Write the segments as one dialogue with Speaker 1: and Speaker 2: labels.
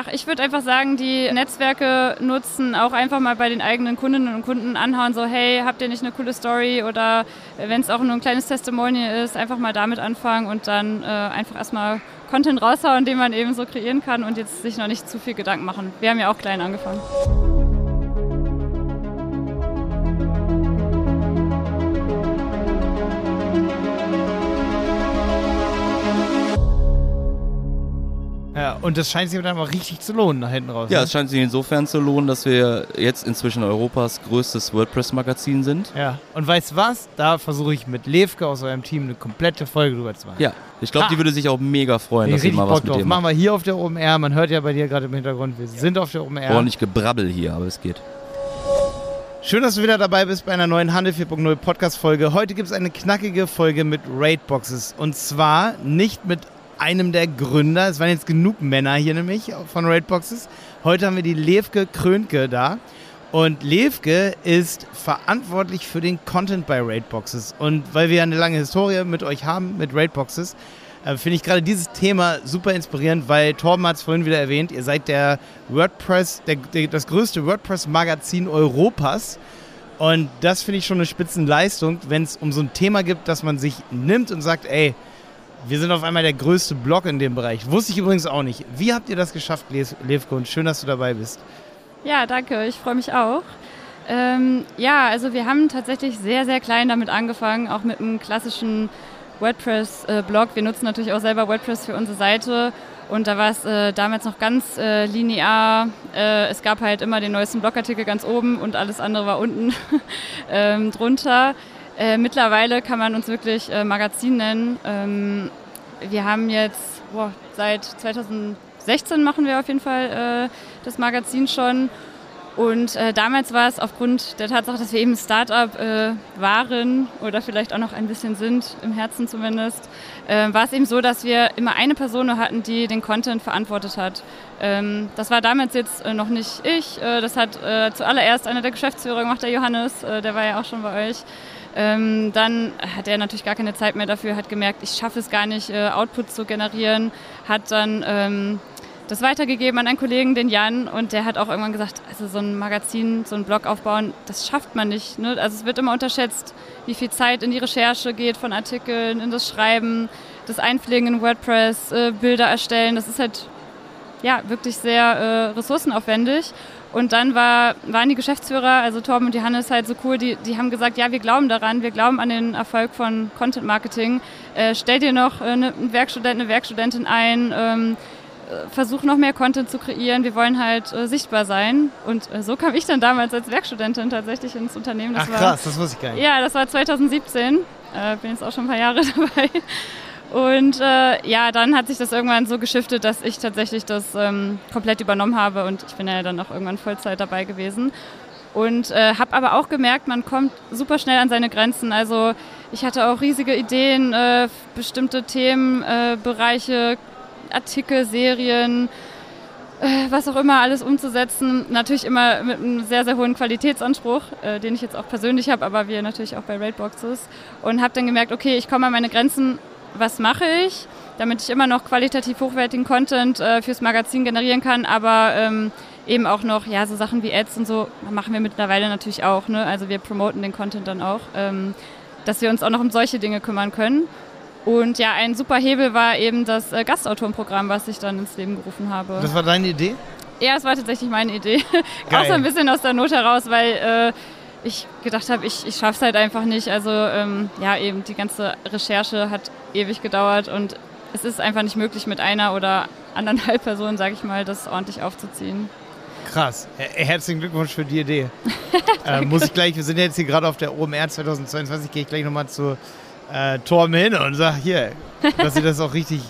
Speaker 1: Ach, ich würde einfach sagen, die Netzwerke nutzen, auch einfach mal bei den eigenen Kundinnen und Kunden anhauen, so hey, habt ihr nicht eine coole Story oder wenn es auch nur ein kleines Testimonial ist, einfach mal damit anfangen und dann äh, einfach erstmal Content raushauen, den man eben so kreieren kann und jetzt sich noch nicht zu viel Gedanken machen. Wir haben ja auch klein angefangen.
Speaker 2: Und das scheint sich dann auch richtig zu lohnen nach hinten raus.
Speaker 3: Ja,
Speaker 2: ne?
Speaker 3: es scheint sich insofern zu lohnen, dass wir jetzt inzwischen Europas größtes WordPress-Magazin sind.
Speaker 2: Ja, und weißt du was? Da versuche ich mit Levke aus eurem Team eine komplette Folge drüber zu machen.
Speaker 3: Ja, ich glaube, die würde sich auch mega freuen,
Speaker 2: Ich
Speaker 3: dass wir
Speaker 2: richtig
Speaker 3: mal was mit
Speaker 2: drauf.
Speaker 3: dem
Speaker 2: Machen wir hier auf der OMR. Man hört ja bei dir gerade im Hintergrund, wir sind auf der OMR.
Speaker 3: Ordentlich Gebrabbel hier, aber es geht.
Speaker 2: Schön, dass du wieder dabei bist bei einer neuen Handel 4.0 Podcast-Folge. Heute gibt es eine knackige Folge mit Raidboxes. Und zwar nicht mit einem der Gründer. Es waren jetzt genug Männer hier nämlich von Raidboxes. Heute haben wir die Levke Krönke da. Und Levke ist verantwortlich für den Content bei Raidboxes. Und weil wir eine lange Historie mit euch haben, mit Raidboxes, äh, finde ich gerade dieses Thema super inspirierend, weil Torben hat es vorhin wieder erwähnt, ihr seid der WordPress, der, der, das größte WordPress-Magazin Europas. Und das finde ich schon eine Spitzenleistung, wenn es um so ein Thema gibt, dass man sich nimmt und sagt, ey, wir sind auf einmal der größte Blog in dem Bereich. Wusste ich übrigens auch nicht. Wie habt ihr das geschafft, Les- Levko? Und schön, dass du dabei bist.
Speaker 1: Ja, danke. Ich freue mich auch. Ähm, ja, also wir haben tatsächlich sehr, sehr klein damit angefangen, auch mit einem klassischen WordPress-Blog. wir nutzen natürlich auch selber WordPress für unsere Seite. Und da war es äh, damals noch ganz äh, linear. Äh, es gab halt immer den neuesten Blogartikel ganz oben und alles andere war unten ähm, drunter. Äh, mittlerweile kann man uns wirklich äh, Magazin nennen. Ähm, wir haben jetzt boah, seit 2016 machen wir auf jeden Fall äh, das Magazin schon. Und äh, damals war es aufgrund der Tatsache, dass wir eben Startup äh, waren oder vielleicht auch noch ein bisschen sind, im Herzen zumindest, war es eben so, dass wir immer eine Person hatten, die den Content verantwortet hat. Ähm, das war damals jetzt noch nicht ich, das hat zuallererst einer der Geschäftsführer gemacht, der Johannes, der war ja auch schon bei euch. Ähm, dann hat er natürlich gar keine Zeit mehr dafür, hat gemerkt, ich schaffe es gar nicht, äh, Output zu generieren, hat dann ähm, das weitergegeben an einen Kollegen, den Jan, und der hat auch irgendwann gesagt, also so ein Magazin, so ein Blog aufbauen, das schafft man nicht. Ne? Also es wird immer unterschätzt, wie viel Zeit in die Recherche geht von Artikeln, in das Schreiben, das Einpflegen in WordPress, äh, Bilder erstellen. Das ist halt ja wirklich sehr äh, ressourcenaufwendig. Und dann war, waren die Geschäftsführer, also Torben und Johannes, halt so cool, die, die haben gesagt, ja, wir glauben daran, wir glauben an den Erfolg von Content Marketing. Äh, stell dir noch äh, eine, einen Werkstudent, eine Werkstudentin ein, ähm, äh, versuch noch mehr Content zu kreieren. Wir wollen halt äh, sichtbar sein. Und äh, so kam ich dann damals als Werkstudentin tatsächlich ins Unternehmen. Das
Speaker 2: Ach
Speaker 1: war,
Speaker 2: krass, das wusste ich gar nicht.
Speaker 1: ja, das war 2017. Äh, bin jetzt auch schon ein paar Jahre dabei. Und äh, ja, dann hat sich das irgendwann so geschiftet, dass ich tatsächlich das ähm, komplett übernommen habe und ich bin ja dann auch irgendwann Vollzeit dabei gewesen. Und äh, habe aber auch gemerkt, man kommt super schnell an seine Grenzen. Also ich hatte auch riesige Ideen, äh, bestimmte Themenbereiche, äh, Artikel, Serien, äh, was auch immer alles umzusetzen. Natürlich immer mit einem sehr, sehr hohen Qualitätsanspruch, äh, den ich jetzt auch persönlich habe, aber wir natürlich auch bei Raidboxes. Und habe dann gemerkt, okay, ich komme an meine Grenzen, was mache ich, damit ich immer noch qualitativ hochwertigen Content äh, fürs Magazin generieren kann, aber ähm, eben auch noch, ja, so Sachen wie Ads und so machen wir mittlerweile natürlich auch. Ne? Also wir promoten den Content dann auch, ähm, dass wir uns auch noch um solche Dinge kümmern können. Und ja, ein super Hebel war eben das äh, Gastautorenprogramm, was ich dann ins Leben gerufen habe.
Speaker 2: Das war deine Idee?
Speaker 1: Ja, es war tatsächlich meine Idee. Auch so ein bisschen aus der Not heraus, weil äh, ich gedacht habe, ich, ich schaffe es halt einfach nicht. Also ähm, ja, eben die ganze Recherche hat ewig gedauert und es ist einfach nicht möglich, mit einer oder anderthalb Personen, sage ich mal, das ordentlich aufzuziehen.
Speaker 2: Krass. Her- Herzlichen Glückwunsch für die Idee. äh, muss ich gleich, wir sind jetzt hier gerade auf der OMR 2022, gehe ich gleich nochmal zu äh, Torben hin und sag hier, dass sie das auch richtig,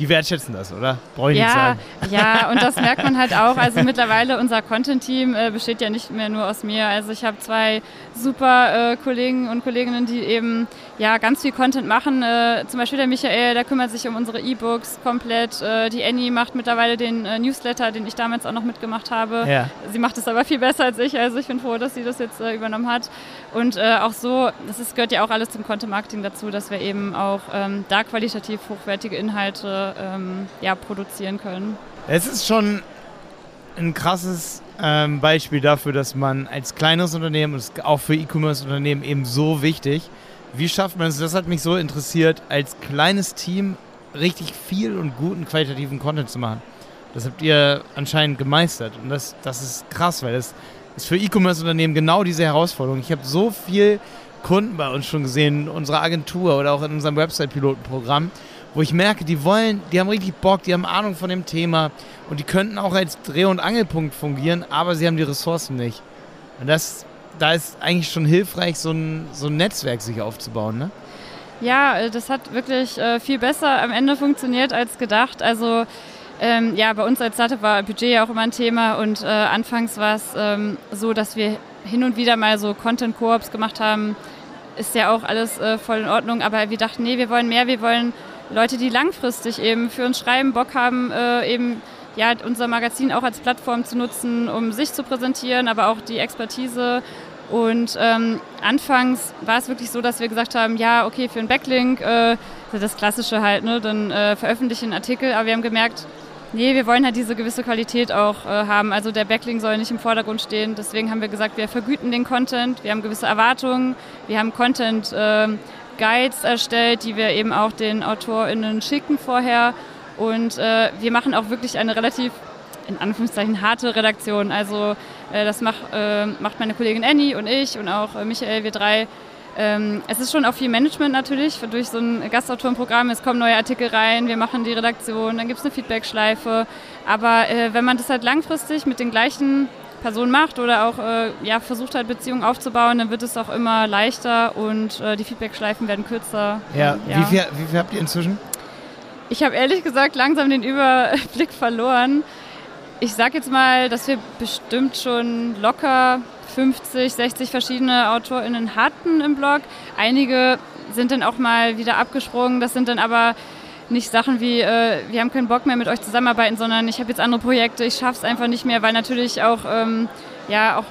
Speaker 2: die wertschätzen das, oder? Brauche ich nicht
Speaker 1: Ja,
Speaker 2: sagen.
Speaker 1: ja, und das merkt man halt auch. Also mittlerweile unser Content-Team äh, besteht ja nicht mehr nur aus mir. Also ich habe zwei super äh, Kollegen und Kolleginnen, die eben ja ganz viel Content machen. Äh, zum Beispiel der Michael, der kümmert sich um unsere E-Books komplett. Äh, die Annie macht mittlerweile den äh, Newsletter, den ich damals auch noch mitgemacht habe.
Speaker 2: Ja.
Speaker 1: Sie macht es aber viel besser als ich. Also ich bin froh, dass sie das jetzt äh, übernommen hat. Und auch so, das ist, gehört ja auch alles zum Content-Marketing dazu, dass wir eben auch ähm, da qualitativ hochwertige Inhalte ähm, ja, produzieren können.
Speaker 2: Es ist schon ein krasses ähm, Beispiel dafür, dass man als kleines Unternehmen, und auch für E-Commerce-Unternehmen eben so wichtig, wie schafft man es, das hat mich so interessiert, als kleines Team richtig viel und guten qualitativen Content zu machen. Das habt ihr anscheinend gemeistert und das, das ist krass, weil das ist für E-Commerce-Unternehmen genau diese Herausforderung. Ich habe so viel Kunden bei uns schon gesehen, in unserer Agentur oder auch in unserem Website-Pilotenprogramm, wo ich merke, die wollen, die haben richtig Bock, die haben Ahnung von dem Thema und die könnten auch als Dreh- und Angelpunkt fungieren, aber sie haben die Ressourcen nicht. Und das, da ist eigentlich schon hilfreich, so ein, so ein Netzwerk sich aufzubauen, ne?
Speaker 1: Ja, äh, das hat wirklich äh, viel besser am Ende funktioniert als gedacht. Also ähm, ja, bei uns als Startup war Budget ja auch immer ein Thema und äh, anfangs war es ähm, so, dass wir hin und wieder mal so Content-Koops gemacht haben. Ist ja auch alles äh, voll in Ordnung, aber wir dachten, nee, wir wollen mehr, wir wollen Leute, die langfristig eben für uns schreiben, Bock haben, äh, eben ja, unser Magazin auch als Plattform zu nutzen, um sich zu präsentieren, aber auch die Expertise. Und ähm, anfangs war es wirklich so, dass wir gesagt haben, ja, okay, für einen Backlink, äh, das Klassische halt, ne, dann äh, veröffentliche einen Artikel, aber wir haben gemerkt, nee, wir wollen halt diese gewisse Qualität auch äh, haben. Also der Backlink soll nicht im Vordergrund stehen. Deswegen haben wir gesagt, wir vergüten den Content, wir haben gewisse Erwartungen, wir haben Content äh, Guides erstellt, die wir eben auch den AutorInnen schicken vorher. Und äh, wir machen auch wirklich eine relativ, in Anführungszeichen, harte Redaktion. Also äh, das mach, äh, macht meine Kollegin Annie und ich und auch äh, Michael, wir drei. Ähm, es ist schon auch viel Management natürlich durch so ein Gastautorenprogramm. Es kommen neue Artikel rein, wir machen die Redaktion, dann gibt es eine Feedbackschleife. Aber äh, wenn man das halt langfristig mit den gleichen Person macht oder auch äh, ja, versucht hat, Beziehungen aufzubauen, dann wird es auch immer leichter und äh, die Feedbackschleifen werden kürzer.
Speaker 2: Ja, ja. Wie, viel, wie viel habt ihr inzwischen?
Speaker 1: Ich habe ehrlich gesagt langsam den Überblick verloren. Ich sage jetzt mal, dass wir bestimmt schon locker 50, 60 verschiedene AutorInnen hatten im Blog. Einige sind dann auch mal wieder abgesprungen. Das sind dann aber nicht Sachen wie, äh, wir haben keinen Bock mehr mit euch zusammenarbeiten, sondern ich habe jetzt andere Projekte, ich schaffe es einfach nicht mehr, weil natürlich auch, ähm, ja, auch,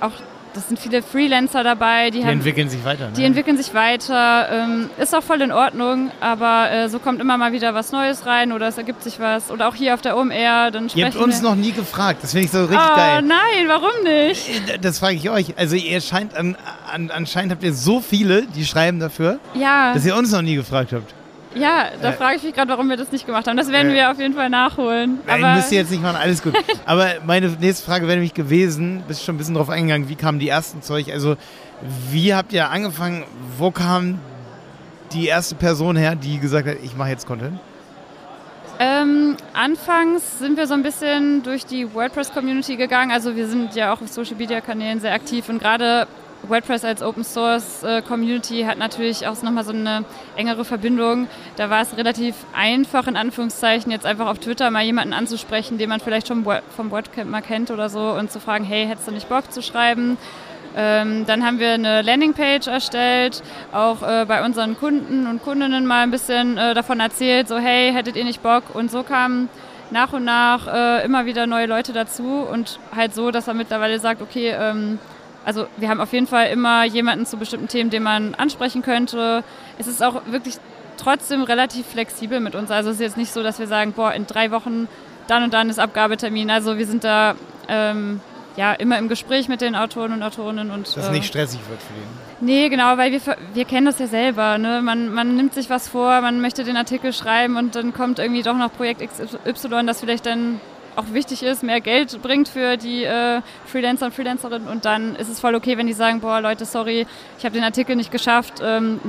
Speaker 1: auch, das sind viele Freelancer dabei. Die,
Speaker 2: die
Speaker 1: haben,
Speaker 2: entwickeln sich weiter. Ne?
Speaker 1: Die entwickeln sich weiter. Ähm, ist auch voll in Ordnung, aber äh, so kommt immer mal wieder was Neues rein oder es ergibt sich was. Oder auch hier auf der OMR, dann
Speaker 2: Ihr habt uns
Speaker 1: wir.
Speaker 2: noch nie gefragt, das finde ich so richtig
Speaker 1: oh,
Speaker 2: geil.
Speaker 1: nein, warum nicht?
Speaker 2: Äh, das frage ich euch. Also ihr scheint, an, an, anscheinend habt ihr so viele, die schreiben dafür,
Speaker 1: ja.
Speaker 2: dass ihr uns noch nie gefragt habt.
Speaker 1: Ja, da äh, frage ich mich gerade, warum wir das nicht gemacht haben. Das werden äh, wir auf jeden Fall nachholen.
Speaker 2: Nein, aber müsst ihr jetzt nicht machen, alles gut. aber meine nächste Frage wäre nämlich gewesen, bist schon ein bisschen drauf eingegangen, wie kamen die ersten Zeug? Also, wie habt ihr angefangen? Wo kam die erste Person her, die gesagt hat, ich mache jetzt Content?
Speaker 1: Ähm, anfangs sind wir so ein bisschen durch die WordPress-Community gegangen. Also wir sind ja auch auf Social-Media-Kanälen sehr aktiv und gerade WordPress als Open Source äh, Community hat natürlich auch nochmal so eine engere Verbindung. Da war es relativ einfach, in Anführungszeichen, jetzt einfach auf Twitter mal jemanden anzusprechen, den man vielleicht schon vom WordCamp mal kennt oder so und zu fragen, hey, hättest du nicht Bock zu schreiben? Ähm, dann haben wir eine Landingpage erstellt, auch äh, bei unseren Kunden und Kundinnen mal ein bisschen äh, davon erzählt, so hey, hättet ihr nicht Bock? Und so kamen nach und nach äh, immer wieder neue Leute dazu und halt so, dass er mittlerweile sagt, okay, ähm, also wir haben auf jeden Fall immer jemanden zu bestimmten Themen, den man ansprechen könnte. Es ist auch wirklich trotzdem relativ flexibel mit uns. Also es ist jetzt nicht so, dass wir sagen, boah, in drei Wochen dann und dann ist Abgabetermin. Also wir sind da ähm, ja immer im Gespräch mit den Autoren und Autorinnen und
Speaker 2: dass äh, nicht stressig wird für die.
Speaker 1: Nee, genau, weil wir, wir kennen das ja selber. Ne? Man, man nimmt sich was vor, man möchte den Artikel schreiben und dann kommt irgendwie doch noch Projekt XY, das vielleicht dann auch wichtig ist, mehr Geld bringt für die äh, Freelancer und Freelancerinnen und dann ist es voll okay, wenn die sagen, boah Leute, sorry, ich habe den Artikel nicht geschafft. Ähm,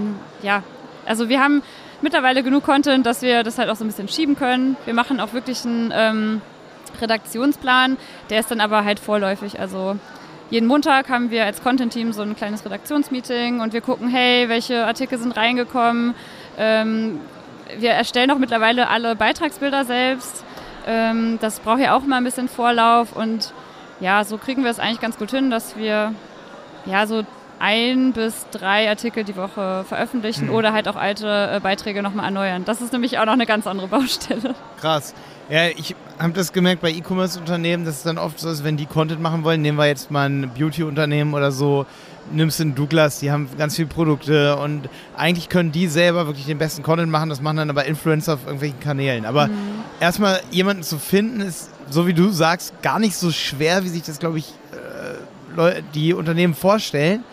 Speaker 1: ja, also wir haben mittlerweile genug Content, dass wir das halt auch so ein bisschen schieben können. Wir machen auch wirklich einen ähm, Redaktionsplan, der ist dann aber halt vorläufig. Also jeden Montag haben wir als Content-Team so ein kleines Redaktionsmeeting und wir gucken, hey, welche Artikel sind reingekommen. Ähm, wir erstellen auch mittlerweile alle Beitragsbilder selbst. Ähm, das braucht ja auch mal ein bisschen Vorlauf und ja, so kriegen wir es eigentlich ganz gut hin, dass wir ja so ein bis drei Artikel die Woche veröffentlichen mhm. oder halt auch alte äh, Beiträge nochmal erneuern. Das ist nämlich auch noch eine ganz andere Baustelle.
Speaker 2: Krass. Ja, ich habe das gemerkt bei E-Commerce-Unternehmen, dass es dann oft so ist, wenn die Content machen wollen, nehmen wir jetzt mal ein Beauty-Unternehmen oder so, nimmst du Douglas, die haben ganz viele Produkte und eigentlich können die selber wirklich den besten Content machen, das machen dann aber Influencer auf irgendwelchen Kanälen. Aber mhm. Erstmal jemanden zu finden, ist so wie du sagst, gar nicht so schwer, wie sich das, glaube ich, äh, die Unternehmen vorstellen.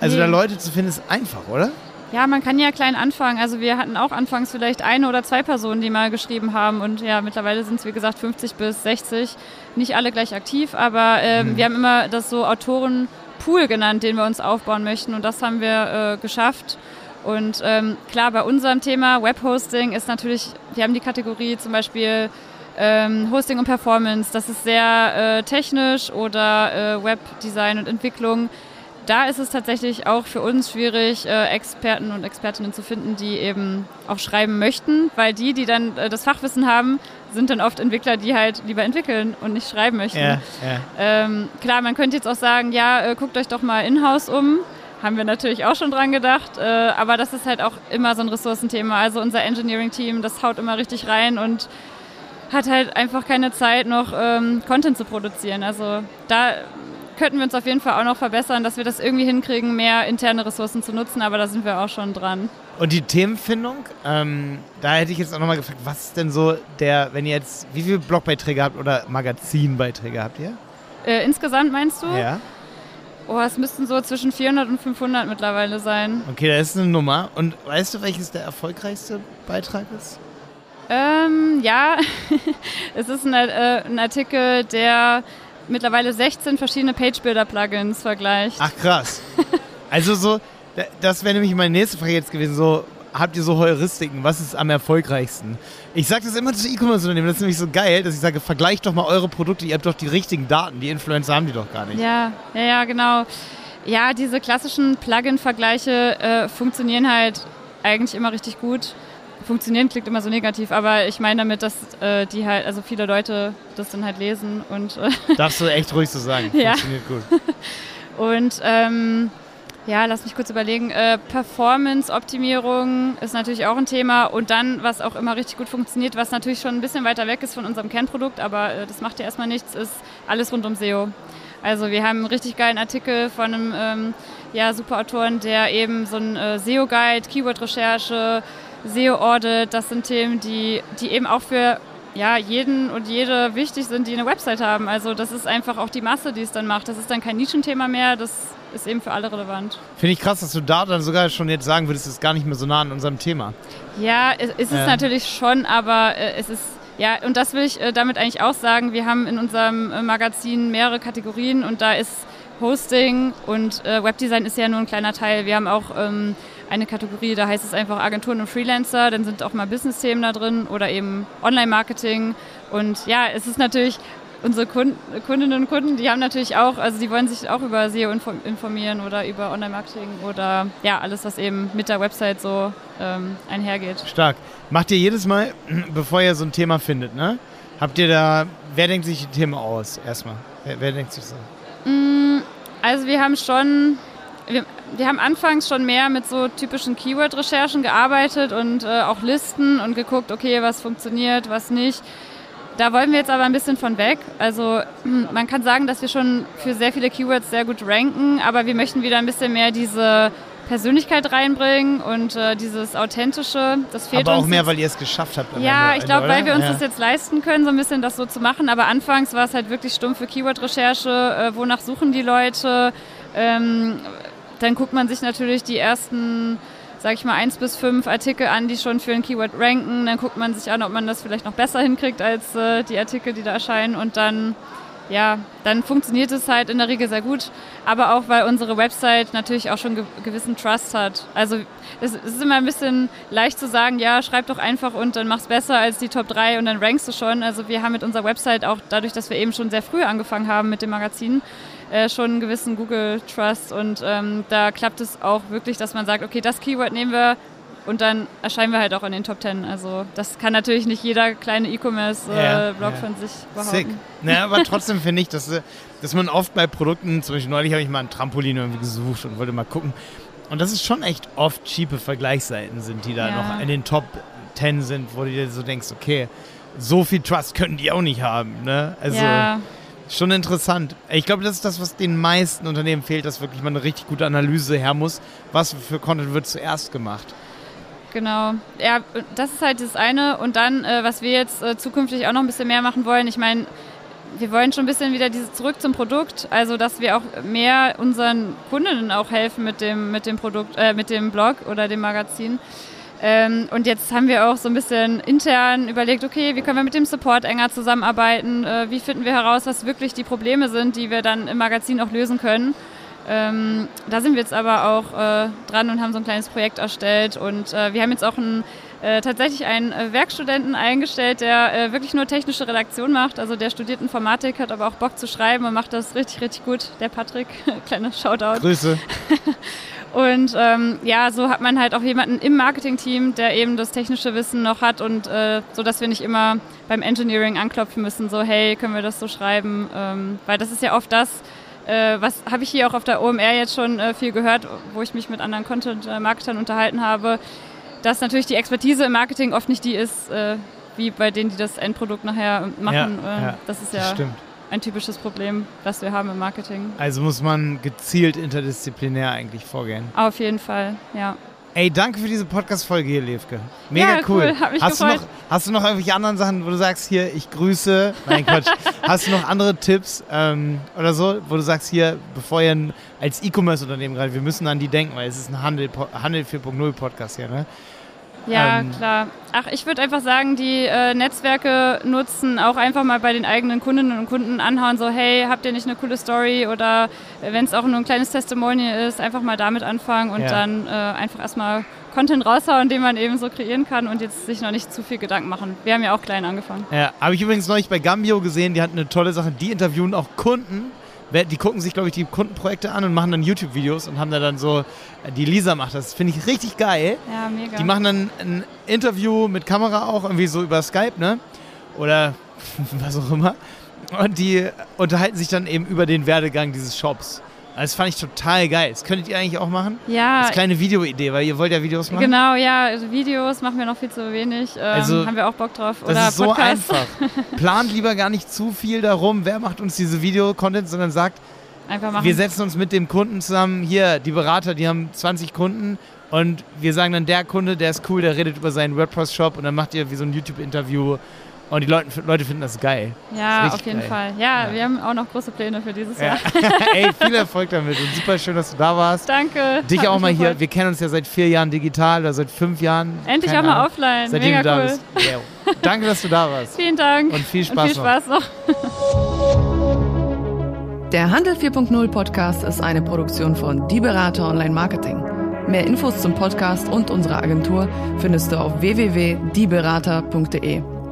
Speaker 2: Also
Speaker 1: Nee.
Speaker 2: da Leute zu finden, ist einfach, oder?
Speaker 1: Ja, man kann ja klein anfangen. Also wir hatten auch anfangs vielleicht eine oder zwei Personen, die mal geschrieben haben. Und ja, mittlerweile sind es, wie gesagt, 50 bis 60. Nicht alle gleich aktiv, aber ähm, wir haben immer das so Autorenpool genannt, den wir uns aufbauen möchten. Und das haben wir äh, geschafft. Und ähm, klar, bei unserem Thema Webhosting ist natürlich, wir haben die Kategorie zum Beispiel ähm, Hosting und Performance. Das ist sehr äh, technisch oder äh, Webdesign und Entwicklung da ist es tatsächlich auch für uns schwierig, äh, Experten und Expertinnen zu finden, die eben auch schreiben möchten, weil die, die dann äh, das Fachwissen haben, sind dann oft Entwickler, die halt lieber entwickeln und nicht schreiben möchten.
Speaker 2: ja.
Speaker 1: Ähm, klar, man könnte jetzt auch sagen, ja, äh, guckt euch doch mal in-house um. Haben wir natürlich auch schon dran gedacht, äh, aber das ist halt auch immer so ein Ressourcenthema. Also unser Engineering-Team, das haut immer richtig rein und hat halt einfach keine Zeit, noch ähm, Content zu produzieren. Also da könnten wir uns auf jeden Fall auch noch verbessern, dass wir das irgendwie hinkriegen, mehr interne Ressourcen zu nutzen, aber da sind wir auch schon dran.
Speaker 2: Und die Themenfindung, ähm, da hätte ich jetzt auch nochmal gefragt, was ist denn so der, wenn ihr jetzt, wie viele Blogbeiträge habt oder Magazinbeiträge habt ihr?
Speaker 1: Äh, insgesamt meinst du?
Speaker 2: Ja.
Speaker 1: Oh, es müssten so zwischen 400 und 500 mittlerweile sein.
Speaker 2: Okay, da ist eine Nummer. Und weißt du, welches der erfolgreichste Beitrag ist?
Speaker 1: Ähm, ja, es ist ein, äh, ein Artikel, der mittlerweile 16 verschiedene Page-Builder-Plugins vergleicht.
Speaker 2: Ach krass. Also so, da- das wäre nämlich meine nächste Frage jetzt gewesen. So, habt ihr so Heuristiken? Was ist am erfolgreichsten? Ich sage das immer zu E-Commerce-Unternehmen. Das ist nämlich so geil, dass ich sage, vergleicht doch mal eure Produkte. Ihr habt doch die richtigen Daten. Die Influencer haben die doch gar nicht.
Speaker 1: Ja, ja, ja, genau. Ja, diese klassischen Plugin-Vergleiche äh, funktionieren halt eigentlich immer richtig gut. Funktionieren klingt immer so negativ, aber ich meine damit, dass äh, die halt, also viele Leute das dann halt lesen und äh,
Speaker 2: Darfst du echt ruhig so sagen.
Speaker 1: Ja.
Speaker 2: Funktioniert gut.
Speaker 1: Und ähm, ja, lass mich kurz überlegen. Äh, Performance-Optimierung ist natürlich auch ein Thema. Und dann, was auch immer richtig gut funktioniert, was natürlich schon ein bisschen weiter weg ist von unserem Kernprodukt, aber äh, das macht ja erstmal nichts, ist alles rund um SEO. Also wir haben einen richtig geilen Artikel von einem ähm, ja, super Autoren, der eben so ein äh, SEO-Guide, Keyword-Recherche, SEO-Audit, das sind Themen, die, die eben auch für ja, jeden und jede wichtig sind, die eine Website haben. Also das ist einfach auch die Masse, die es dann macht. Das ist dann kein Nischenthema mehr, das ist eben für alle relevant.
Speaker 2: Finde ich krass, dass du da dann sogar schon jetzt sagen würdest, das ist gar nicht mehr so nah an unserem Thema.
Speaker 1: Ja, es ist es
Speaker 2: Ja.
Speaker 1: natürlich schon, aber äh, es ist, ja, und das will ich äh, damit eigentlich auch sagen. Wir haben in unserem äh, Magazin mehrere Kategorien und da ist Hosting und äh, Webdesign ist ja nur ein kleiner Teil. Wir haben auch ähm, eine Kategorie, da heißt es einfach Agenturen und Freelancer, dann sind auch mal Business-Themen da drin oder eben Online-Marketing. Und ja, es ist natürlich, unsere Kunden, Kundinnen und Kunden, die haben natürlich auch, also die wollen sich auch über SEO info- informieren oder über Online-Marketing oder ja, alles, was eben mit der Website so ähm, einhergeht.
Speaker 2: Stark. Macht ihr jedes Mal, bevor ihr so ein Thema findet, ne? Habt ihr da, wer denkt sich die Themen aus erstmal? Wer, wer denkt sich so?
Speaker 1: Also wir haben schon, wir, wir haben anfangs schon mehr mit so typischen Keyword-Recherchen gearbeitet und äh, auch Listen und geguckt, okay, was funktioniert, was nicht. Da wollen wir jetzt aber ein bisschen von weg. Also man kann sagen, dass wir schon für sehr viele Keywords sehr gut ranken, aber wir möchten wieder ein bisschen mehr diese Persönlichkeit reinbringen und äh, dieses Authentische. Das fehlt
Speaker 2: Aber auch
Speaker 1: uns
Speaker 2: mehr,
Speaker 1: jetzt.
Speaker 2: weil ihr es geschafft habt.
Speaker 1: Ja,
Speaker 2: Ende,
Speaker 1: ich glaube, weil wir uns
Speaker 2: ja.
Speaker 1: das jetzt leisten können, so ein bisschen das so zu machen. Aber anfangs war es halt wirklich stumpf für Keyword-Recherche. Äh, wonach suchen die Leute? Ähm, dann guckt man sich natürlich die ersten, sag ich mal, eins bis fünf Artikel an, die schon für ein Keyword ranken. Dann guckt man sich an, ob man das vielleicht noch besser hinkriegt als äh, die Artikel, die da erscheinen. Und dann, ja, dann funktioniert es halt in der Regel sehr gut. Aber auch, weil unsere Website natürlich auch schon ge gewissen Trust hat. Also es, es ist immer ein bisschen leicht zu sagen, ja, schreib doch einfach und dann mach's besser als die Top 3 und dann rankst du schon. Also wir haben mit unserer Website auch dadurch, dass wir eben schon sehr früh angefangen haben mit dem Magazin, äh, schon einen gewissen Google Trust und ähm, da klappt es auch wirklich, dass man sagt, okay, das Keyword nehmen wir und dann erscheinen wir halt auch in den Top 10. Also das kann natürlich nicht jeder kleine E-Commerce-Blog äh, Blog
Speaker 2: ja.
Speaker 1: von sich behaupten.
Speaker 2: Sick. Naja, aber trotzdem finde ich, dass, dass man oft bei Produkten, zum Beispiel neulich habe ich mal ein Trampolin irgendwie gesucht und wollte mal gucken. Und das ist schon echt oft cheape Vergleichsseiten sind, die da
Speaker 1: Ja.
Speaker 2: noch in den Top 10 sind, wo du dir so denkst, okay, so viel Trust könnten die auch nicht haben. Ne? Also
Speaker 1: ja,
Speaker 2: schon interessant. Ich glaube, das ist das, was den meisten Unternehmen fehlt, dass wirklich mal eine richtig gute Analyse her muss. Was für Content wird zuerst gemacht?
Speaker 1: Genau. Ja, das ist halt das eine. Und dann, äh, was wir jetzt äh, zukünftig auch noch ein bisschen mehr machen wollen, ich meine, wir wollen schon ein bisschen wieder diese zurück zum Produkt, also dass wir auch mehr unseren Kundinnen auch helfen mit dem, mit dem Produkt, äh, mit dem Blog oder dem Magazin. Ähm, und jetzt haben wir auch so ein bisschen intern überlegt, okay, wie können wir mit dem Support enger zusammenarbeiten? Äh, wie finden wir heraus, was wirklich die Probleme sind, die wir dann im Magazin auch lösen können? Ähm, da sind wir jetzt aber auch äh, dran und haben so ein kleines Projekt erstellt. Und äh, wir haben jetzt auch ein, äh, tatsächlich einen äh, Werkstudenten eingestellt, der äh, wirklich nur technische Redaktion macht. Also der studiert Informatik, hat aber auch Bock zu schreiben und macht das richtig, richtig gut. Der Patrick, kleiner Shoutout.
Speaker 2: Grüße.
Speaker 1: Und ähm, ja, so hat man halt auch jemanden im Marketing-Team, der eben das technische Wissen noch hat und äh, so, dass wir nicht immer beim Engineering anklopfen müssen, so hey, können wir das so schreiben? Ähm, weil das ist ja oft das, äh, was habe ich hier auch auf der OMR jetzt schon äh, viel gehört, wo ich mich mit anderen Content-Marketern unterhalten habe, dass natürlich die Expertise im Marketing oft nicht die ist, äh, wie bei denen, die das Endprodukt nachher machen.
Speaker 2: Ja, ja,
Speaker 1: das ist ja
Speaker 2: stimmt.
Speaker 1: Ein typisches Problem, das wir haben im Marketing.
Speaker 2: Also muss man gezielt interdisziplinär eigentlich vorgehen.
Speaker 1: Auf jeden Fall, ja.
Speaker 2: Ey, danke für diese Podcast-Folge hier, Levke. Mega
Speaker 1: Ja, cool, mich
Speaker 2: hast, du noch, hast du noch irgendwelche anderen Sachen, wo du sagst, hier, ich grüße? Nein, Quatsch. hast du noch andere Tipps ähm, oder so, wo du sagst, hier, bevor ihr ein, als E-Commerce-Unternehmen gerade, wir müssen an die denken, weil es ist ein Handel, Handel 4.0 Podcast hier, ne?
Speaker 1: Ja,
Speaker 2: Ähm,
Speaker 1: klar. Ach, ich würde einfach sagen, die äh, Netzwerke nutzen, auch einfach mal bei den eigenen Kundinnen und Kunden anhauen, so hey, habt ihr nicht eine coole Story oder äh, wenn es auch nur ein kleines Testimonial ist, einfach mal damit anfangen und
Speaker 2: Ja.
Speaker 1: dann äh, einfach erstmal Content raushauen, den man eben so kreieren kann und jetzt sich noch nicht zu viel Gedanken machen. Wir haben ja auch klein angefangen.
Speaker 2: Ja, habe ich übrigens neulich bei Gambio gesehen, die hatten eine tolle Sache, die interviewen auch Kunden. Die gucken sich, glaube ich, die Kundenprojekte an und machen dann YouTube-Videos und haben da dann so, die Lisa macht das, finde ich richtig geil.
Speaker 1: Ja, mega.
Speaker 2: Die machen dann ein Interview mit Kamera auch, irgendwie so über Skype, ne? Oder was auch immer. Und die unterhalten sich dann eben über den Werdegang dieses Shops. Also Das fand ich total geil. Das könntet ihr eigentlich auch machen?
Speaker 1: ja,
Speaker 2: Das ist kleine Videoidee, weil ihr wollt ja Videos machen.
Speaker 1: genau, ja, also Videos machen wir noch viel zu wenig. Ähm,
Speaker 2: Also,
Speaker 1: haben wir auch Bock drauf.
Speaker 2: Das
Speaker 1: oder
Speaker 2: ist so
Speaker 1: Podcasts.
Speaker 2: einfach. Plant lieber gar nicht zu viel darum, wer macht uns diese Video-Content, sondern sagt,
Speaker 1: Einfach machen.
Speaker 2: wir setzen uns mit dem Kunden zusammen. Hier, die Berater, die haben 20 Kunden und wir sagen dann, der Kunde, der ist cool, der redet über seinen WordPress-Shop und dann macht ihr wie so ein YouTube-Interview und die Leute, Leute finden das geil.
Speaker 1: ja,
Speaker 2: richtig
Speaker 1: auf jeden
Speaker 2: geil.
Speaker 1: Fall. Ja,
Speaker 2: Ja.
Speaker 1: wir haben auch noch große Pläne für dieses
Speaker 2: Ja.
Speaker 1: Jahr.
Speaker 2: Ey, viel Erfolg damit und super schön, dass du da warst.
Speaker 1: Danke.
Speaker 2: Dich
Speaker 1: Hat
Speaker 2: auch mal hier, wir kennen uns ja seit vier Jahren digital oder seit fünf Jahren.
Speaker 1: Endlich auch mal
Speaker 2: Ahnung.
Speaker 1: offline.
Speaker 2: Seitdem
Speaker 1: Mega
Speaker 2: du da
Speaker 1: cool.
Speaker 2: bist. Ja. Danke, dass du da warst.
Speaker 1: Vielen Dank.
Speaker 2: Und viel
Speaker 1: Und
Speaker 2: Spaß
Speaker 1: viel
Speaker 2: noch.
Speaker 1: Spaß noch.
Speaker 4: Der Handel 4.0 Podcast ist eine Produktion von Die Berater Online Marketing. Mehr Infos zum Podcast und unserer Agentur findest du auf www.dieberater.de.